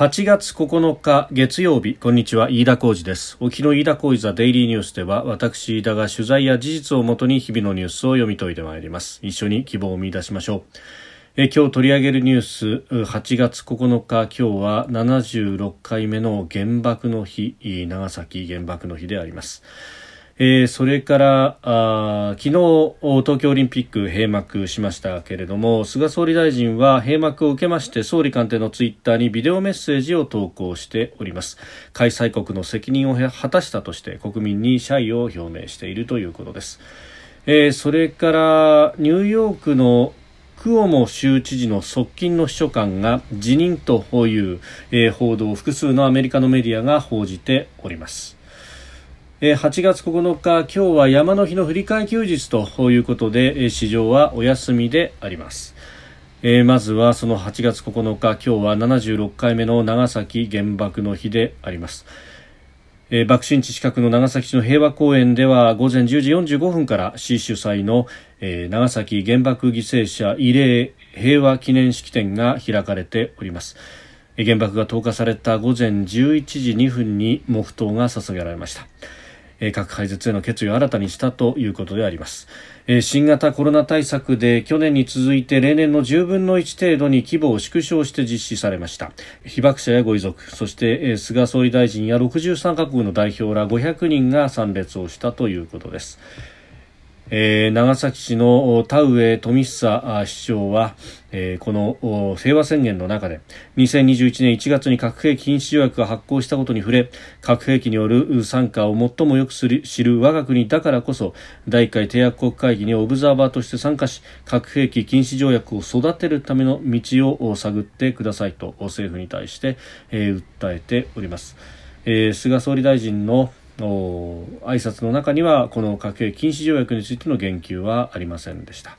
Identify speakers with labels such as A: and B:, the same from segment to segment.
A: 8月9日月曜日。こんにちは。飯田浩二です。沖の飯田浩二ザデイリーニュースでは私飯田が取材や事実をもとに日々のニュースを読み解いてまいります。一緒に希望を見出しましょう。え今日取り上げるニュース8月9日今日は76回目の原爆の日。長崎原爆の日であります。えー、それからあ昨日東京オリンピック閉幕しましたけれども菅総理大臣は閉幕を受けまして総理官邸のツイッターにビデオメッセージを投稿しております。開催国の責任を果たしたとして国民に謝意を表明しているということです、えー、それからニューヨークのクオモ州知事の側近の秘書官が辞任という、えー、報道を複数のアメリカのメディアが報じております。8月9日、今日は山の日の振り替え休日ということで、市場はお休みであります。えー、まずはその8月9日、今日は76回目の長崎原爆の日であります。えー、爆心地近くの長崎市の平和公園では午前10時45分から市主催の、えー、長崎原爆犠牲者慰霊平和記念式典が開かれております。原爆が投下された午前11時2分に黙祷が捧げられました。核廃絶への決意を新たにしたということであります。新型コロナ対策で去年に続いて例年の10分の1程度に規模を縮小して実施されました被爆者やご遺族そして菅総理大臣や63カ国の代表ら500人が参列をしたということですえー、長崎市の田上富久市長は、えー、この平和宣言の中で2021年1月に核兵器禁止条約が発効したことに触れ核兵器による参加を最もよく知る我が国だからこそ第1回締約国会議にオブザーバーとして参加し核兵器禁止条約を育てるための道を探ってくださいと政府に対して、えー、訴えております。えー、菅総理大臣の挨拶の中にはこの核兵器禁止条約についての言及はありませんでした。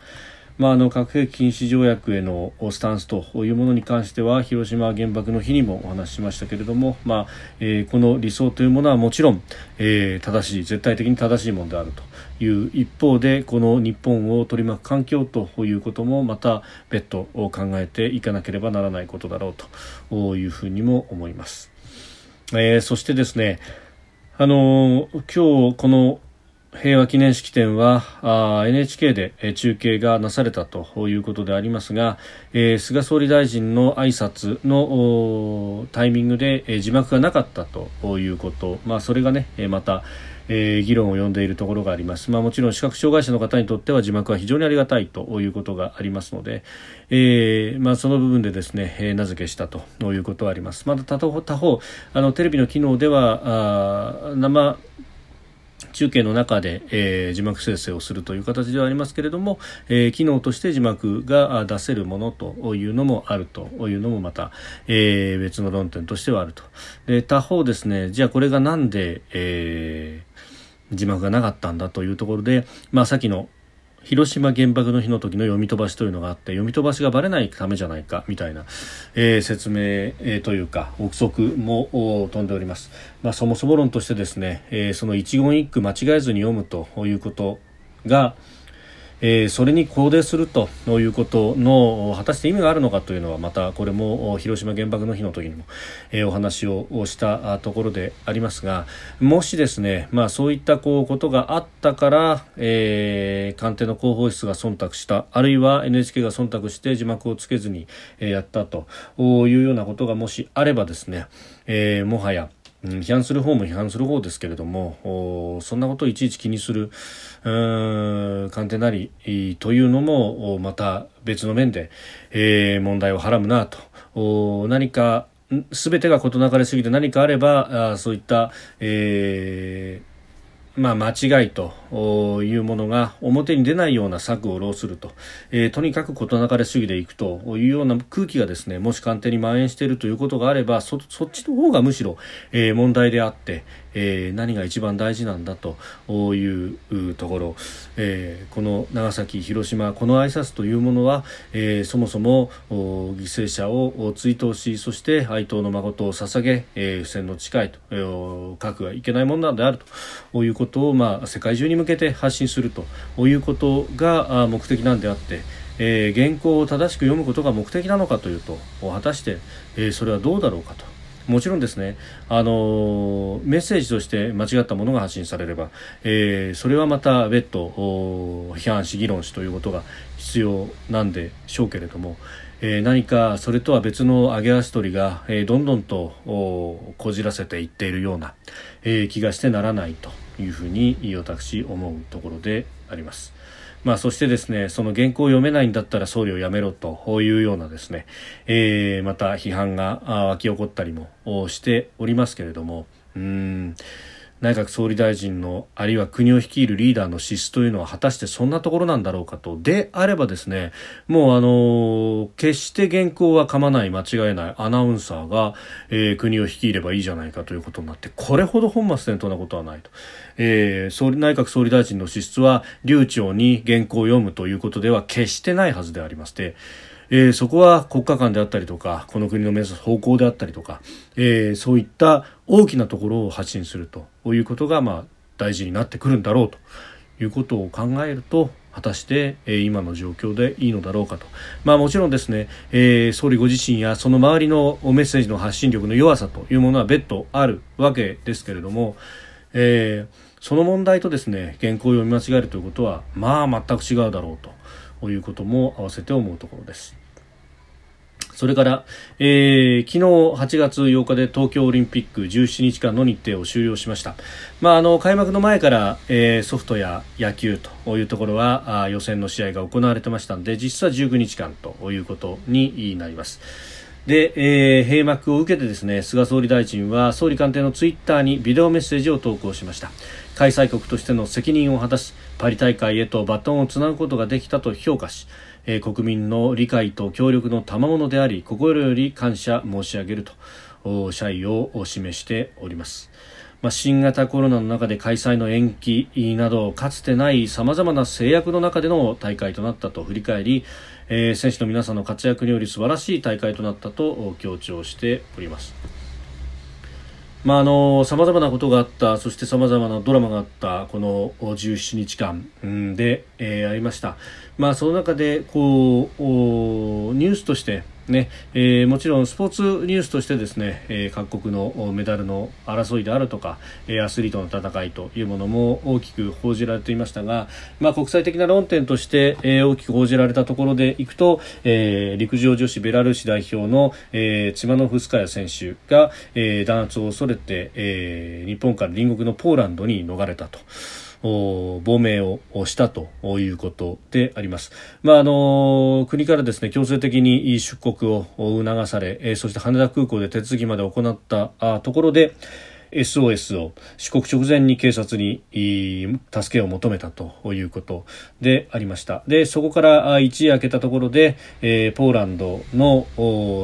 A: まあ、あの核兵器禁止条約へのスタンスというものに関しては広島原爆の日にもお話ししましたけれども、まあえー、この理想というものはもちろん、えー、正しい絶対的に正しいものであるという一方でこの日本を取り巻く環境ということもまた別途考えていかなければならないことだろうというふうにも思います。えー、そしてですねあの今日この平和記念式典は NHK で、中継がなされたということでありますが、えー、菅総理大臣の挨拶のタイミングで、字幕がなかったということ、まあ、それがね、また、えー、議論を呼んでいるところがあります、まあ、もちろん視覚障害者の方にとっては字幕は非常にありがたいということがありますので、えーまあ、その部分でですね、えー、名付けしたということはあります。また他方他方あのテレビの機能ではあ生中継の中で、えー、字幕生成をするという形ではありますけれども、えー、機能として字幕が出せるものというのもあるというのもまた、えー、別の論点としてはあると。で他方ですねじゃあこれがなんで、えー、字幕がなかったんだというところで、まあ、さっきの広島原爆の日の時の読み飛ばしというのがあって読み飛ばしがばれないためじゃないかみたいな、えー、説明、えー、というか憶測も飛んでおります、まあ、そもそも論としてですね、えー、その一言一句間違えずに読むということが、えー、それに肯定するということの果たして意味があるのかというのはまたこれも広島原爆の日の時にも、えー、お話をしたところでありますがもしですね、まあ、そういったこうことがあったから、えー、官邸の広報室が忖度したあるいは NHK が忖度して字幕をつけずに、やったというようなことがもしあればですね、えー、もはや批判する方も批判する方ですけれどもそんなことをいちいち気にする官邸なりというのもまた別の面で、えー、問題をはらむなと。何かすべてが事なかれすぎて何かあればあそういった、えーまあ、間違いというものが表に出ないような策を浪すると、えー、とにかく事なかれ主義でいくというような空気がですねもし官邸に蔓延しているということがあればそそっちの方がむしろ、えー、問題であって、えー、何が一番大事なんだというところ、えー、この長崎、広島この挨拶というものは、えー、そもそも犠牲者を追悼しそして哀悼の誠を捧げ、えー、不戦の誓いと、えー、書くはいけないものなんであると。いうことを、まあ、世界中に向けて発信するということが目的なんであって、えー、原稿を正しく読むことが目的なのかというと果たして、えー、それはどうだろうかと。もちろんですね、あのメッセージとして間違ったものが発信されれば、えー、それはまた別途批判し議論しということが必要なんでしょうけれども、えー、何かそれとは別の揚げ足取りが、えー、どんどんとこじらせていっているような、えー、気がしてならないというふうに私思うところであります。まあ、そしてですね、その原稿を読めないんだったら総理を辞めろというようなですね、えー、また批判が湧き起こったりもしておりますけれども、うん、内閣総理大臣のあるいは国を率いるリーダーの資質というのは果たしてそんなところなんだろうかと。であればですねもうあの決して原稿は噛まない間違えないアナウンサーが、えー、国を率いればいいじゃないかということになってこれほど本末転倒なことはないと、えー、総理内閣総理大臣の資質は流暢に原稿を読むということでは決してないはずでありましてえー、そこは国家間であったりとかこの国の目指す方向であったりとか、えー、そういった大きなところを発信するということが、まあ、大事になってくるんだろうということを考えると果たして、えー、今の状況でいいのだろうかと、まあ、もちろんですね、えー、総理ご自身やその周りのメッセージの発信力の弱さというものは別途あるわけですけれども、えー、その問題とですね原稿を読み間違えるということはまあ全く違うだろうということも合わせて思うところです。それから、えー、昨日8月8日で東京オリンピック17日間の日程を終了しました。まあ、あの、開幕の前から、えー、ソフトや野球というところはあ予選の試合が行われてましたので、実は19日間ということになります。で、えー、閉幕を受けてですね、菅総理大臣は総理官邸のツイッターにビデオメッセージを投稿しました。開催国としての責任を果たし、パリ大会へとバトンをつなぐことができたと評価し、えー、国民の理解と協力の賜物であり心より感謝申し上げると謝意を示しております。まあ、新型コロナの中で開催の延期などかつてないさまざまな制約の中での大会となったと振り返り、えー、選手の皆さんの活躍により素晴らしい大会となったと強調しております。まあ、あの、様々なことがあった、そしてさまざまなドラマがあった、この17日間で、えー、ありました。まあ、その中で、こう、ニュースとして、ねえー、もちろんスポーツニュースとしてですね、えー、各国のメダルの争いであるとか、えー、アスリートの戦いというものも大きく報じられていましたが、まあ、国際的な論点として、えー、大きく報じられたところでいくと、えー、陸上女子ベラルーシ代表の、えー、チマノフスカヤ選手が、えー、弾圧を恐れて、えー、日本から隣国のポーランドに逃れたと。亡命をしたということであります。まあ、あの国からですね強制的に出国を促され、そして羽田空港で手続きまで行ったところで、SOS を出国直前に警察に助けを求めたということでありました。で、そこから一夜明けたところで、ポーランドの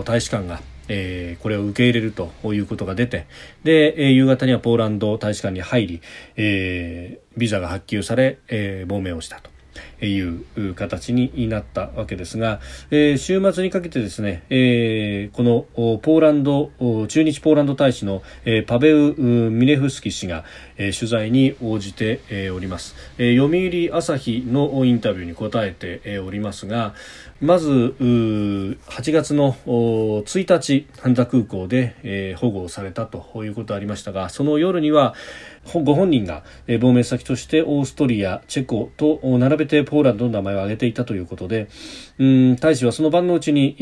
A: 大使館がえー、これを受け入れるということが出てで、えー、夕方にはポーランド大使館に入り、えー、ビザが発給され、え、亡命をしたと。いう形になったわけですが、えー、週末にかけてですね、えー、このポーランド駐日ポーランド大使の、えー、パベウ・ミネフスキ氏が、え、取材に応じて、え、おります、え、読売朝日のインタビューに答えて、え、おりますがまず8月の1日羽田空港で、えー、保護されたということがありましたがその夜にはご本人が、亡命先としてオーストリア、チェコと並べてポーランドの名前を挙げていたということで、うん大使はその晩のうちに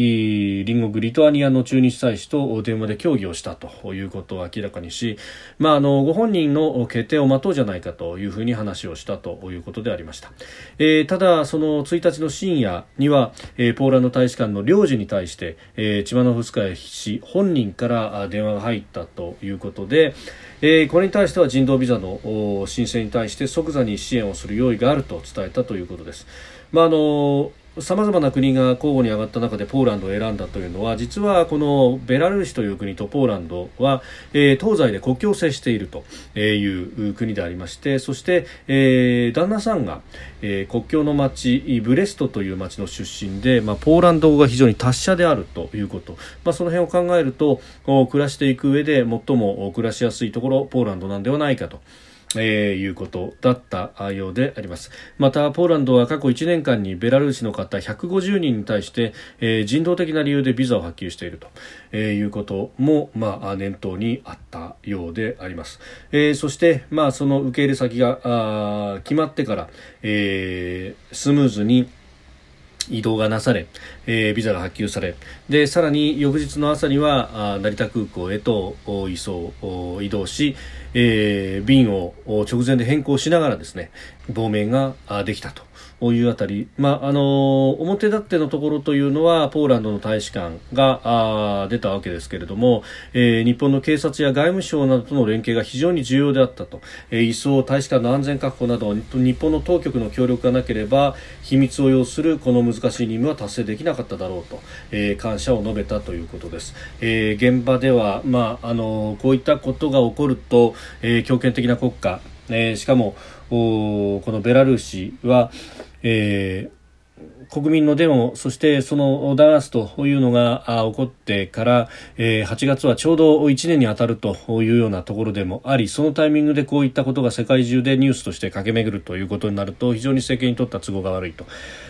A: 隣国リトアニアの駐日大使と電話で協議をしたということを明らかにし、まあ、あのご本人の決定を待とうじゃないかというふうに話をしたということでありました、えー、ただその1日の深夜には、えー、ポーランド大使館の領事に対して、えー、チマノフスカヤ氏本人から電話が入ったということで、えー、これに対しては人道ビザの申請に対して即座に支援をする用意があると伝えたということです。まああのさまざまな国が交互に上がった中でポーランドを選んだというのは実はこのベラルーシという国とポーランドは、えー、東西で国境を接しているという国でありましてそして、えー、旦那さんが、えー、国境の町ブレストという町の出身で、まあ、ポーランド語が非常に達者であるということ、まあ、その辺を考えると暮らしていく上で最も暮らしやすいところポーランドなんではないかと。えー、いうことだったようであります。またポーランドは過去1年間にベラルーシの方150人に対して、えー、人道的な理由でビザを発給していると、えー、いうことも、まあ、念頭にあったようであります、えー、そして、まあ、その受け入れ先が決まってから、えー、スムーズに移動がなされ、えー、ビザが発給されでさらに翌日の朝には成田空港へと移送移動し、えー、便を直前で変更しながらですね亡命ができたと。いうあたり、まああの表立ってのところというのはポーランドの大使館があ出たわけですけれども、えー、日本の警察や外務省などとの連携が非常に重要であったと、えー、移送大使館の安全確保など日本の当局の協力がなければ秘密を要するこの難しい任務は達成できなかっただろうと、えー、感謝を述べたということです、えー、現場では、まああのこういったことが起こると、えー、強権的な国家、えー、しかもこのベラルーシは、えー、国民のデモ、そしてその弾圧というのが起こってから、えー、8月はちょうど1年に当たるというようなところでもあり、そのタイミングでこういったことが世界中でニュースとして駆け巡るということになると、非常に政権にとっては都合が悪いと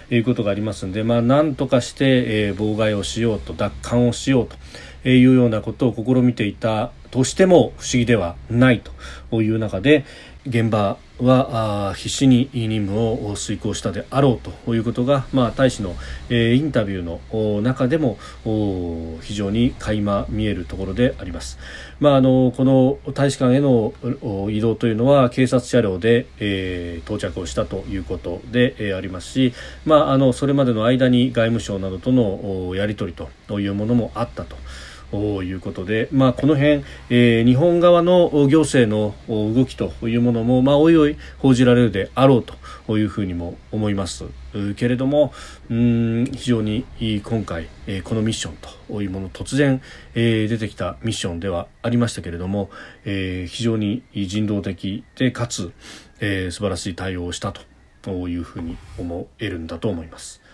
A: いうことがありますので、まあ、なんとかして、えー、妨害をしようと、奪還をしようというようなことを試みていたとしても不思議ではないという中で、現場は必死に任務を遂行したであろうということが、まあ、大使の、え、インタビューの中でも非常に垣間見えるところであります。まあ、あのこの大使館への移動というのは警察車両で、え、到着をしたということで、え、ありますし、まあ、あのそれまでの間に外務省などとのやり取りというものもあったと。ということで、まあ、この辺、えー、日本側の行政の動きというものも、まあ、おいおい報じられるであろうというふうにも思いますけれどもうん非常に今回、えー、このミッションというもの突然、えー、出てきたミッションではありましたけれども、えー、非常に人道的でかつ、えー、素晴らしい対応をしたというふうに思えるんだと思います。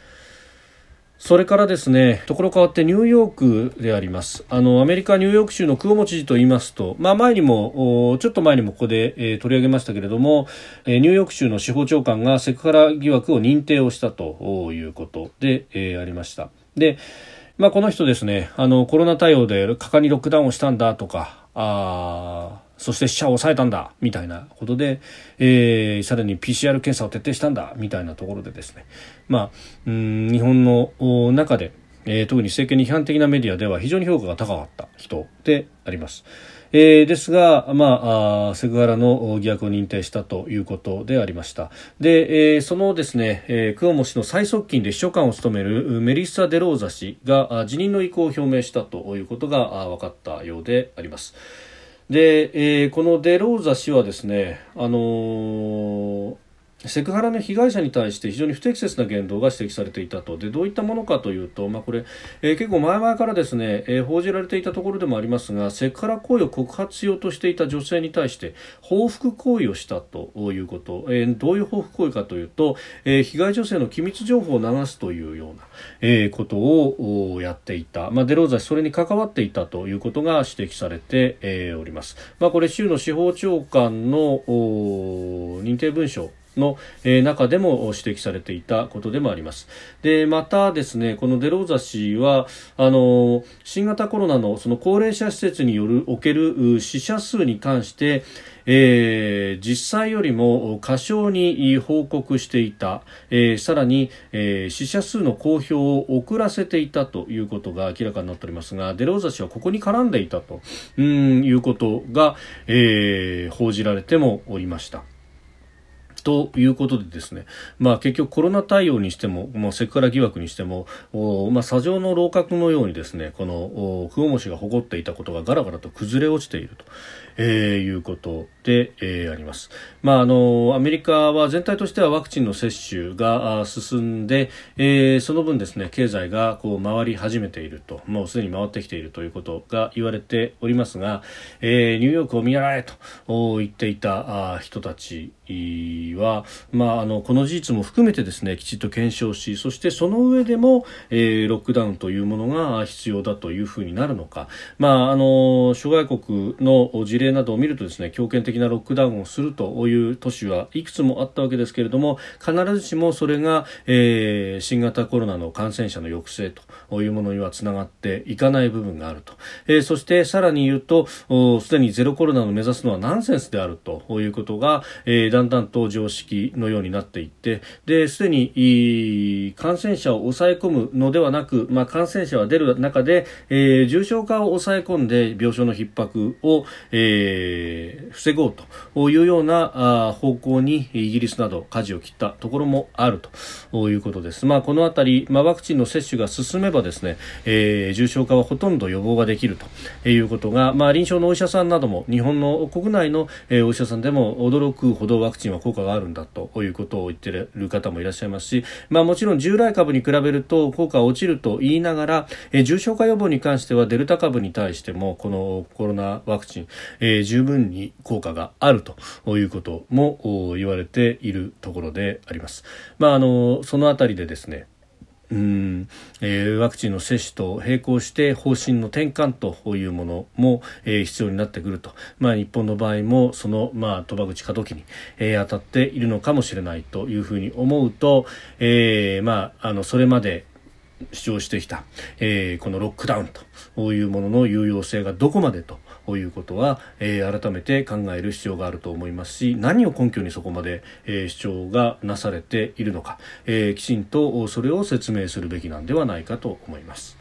A: それからですね、ところ変わってニューヨークであります。あの、アメリカニューヨーク州のクオモ知事と言いますと、まあ前にも、ちょっと前にもここで、えー、取り上げましたけれども、えー、ニューヨーク州の司法長官がセクハラ疑惑を認定をしたということで、えー、ありました。で、まあこの人ですね、あの、コロナ対応で果敢にロックダウンをしたんだとか、あそして死者を抑えたんだみたいなことで、えー、さらに PCR 検査を徹底したんだみたいなところでですね、まあ、うん日本の中で、えー、特に政権に批判的なメディアでは非常に評価が高かった人であります。えー、ですが、まあ、セクハラの疑惑を認定したということでありました。で、えー、そのですね、えー、クオモ氏の最側近で秘書官を務めるメリッサ・デローザ氏が辞任の意向を表明したということが分かったようであります。で、えー、このデローザ氏はですね、あのーセクハラの被害者に対して非常に不適切な言動が指摘されていたと。でどういったものかというと、まあ、これ、えー、結構前々からですね、えー、報じられていたところでもありますがセクハラ行為を告発しようとしていた女性に対して報復行為をしたということ、えー、どういう報復行為かというと、え被害女性の機密情報を流すというような、えことをやっていた、まあ、デローザ氏それに関わっていたということが指摘されて、えおります。まあ、これ州の司法長官の認定文書の、中でも指摘されていたことでもあります。で、またですね、このデローザ氏は、あの、新型コロナのその高齢者施設による、おける死者数に関して、えー、実際よりも過小に報告していた、えー、さらに、えー、死者数の公表を遅らせていたということが明らかになっておりますがデローザ氏はここに絡んでいたとうんいうことが、え、報じられてもおりました。ということでですね、まあ結局コロナ対応にしても、もうセクハラ疑惑にしても、まあ砂上の楼閣のようにですね、この、クオモ氏が誇っていたことがガラガラと崩れ落ちていると。えー、いうことで、えー、あります。まあ、あの、アメリカは全体としてはワクチンの接種が進んで、えー、その分ですね、経済がこう回り始めていると、もうすでに回ってきているということが言われておりますが、えー、ニューヨークを見習えと言っていた人たちは、まあ、あの、この事実も含めてですね、きちっと検証し、そしてその上でも、えー、ロックダウンというものが必要だというふうになるのか、まあ、あの、諸外国の事例などを見るとですね強権的的なロックダウンをするという都市はいくつもあったわけですけれども必ずしもそれが、えー、新型コロナの感染者の抑制というものにはつながっていかない部分があると、えー、そしてさらに言うとすでにゼロコロナを目指すのはナンセンスであるということが、えー、だんだんと常識のようになっていってですでに感染者を抑え込むのではなく、まあ、感染者は出る中で、えー、重症化を抑え込んで病床の逼迫を、えー、防ごうというような方向にイギリスなど舵を切ったところもあるということです。まあ、このあたり、まあ、ワクチンの接種が進めばですね、えー、重症化はほとんど予防ができるということが、まあ、臨床のお医者さんなども日本の国内の、お医者さんでも驚くほどワクチンは効果があるんだということを言っている方もいらっしゃいますし、まあ、もちろん従来株に比べると効果は落ちると言いながら、え、重症化予防に関してはデルタ株に対してもこのコロナワクチン、えー、十分に効果があるということも言われているところであります。まあ、あのそのあたりでですねうんえー、ワクチンの接種と並行して方針の転換というものも、えー、必要になってくると、まあ、日本の場合もその、まあ、鳥羽口過渡期に、えー、当たっているのかもしれないというふうに思うと、えーまあ、あのそれまで主張してきた、えー、このロックダウンというものの有用性がどこまでということは、えー、改めて考える必要があると思いますし何を根拠にそこまで、えー、主張がなされているのか、え、きちんとそれを説明するべきなんではないかと思います。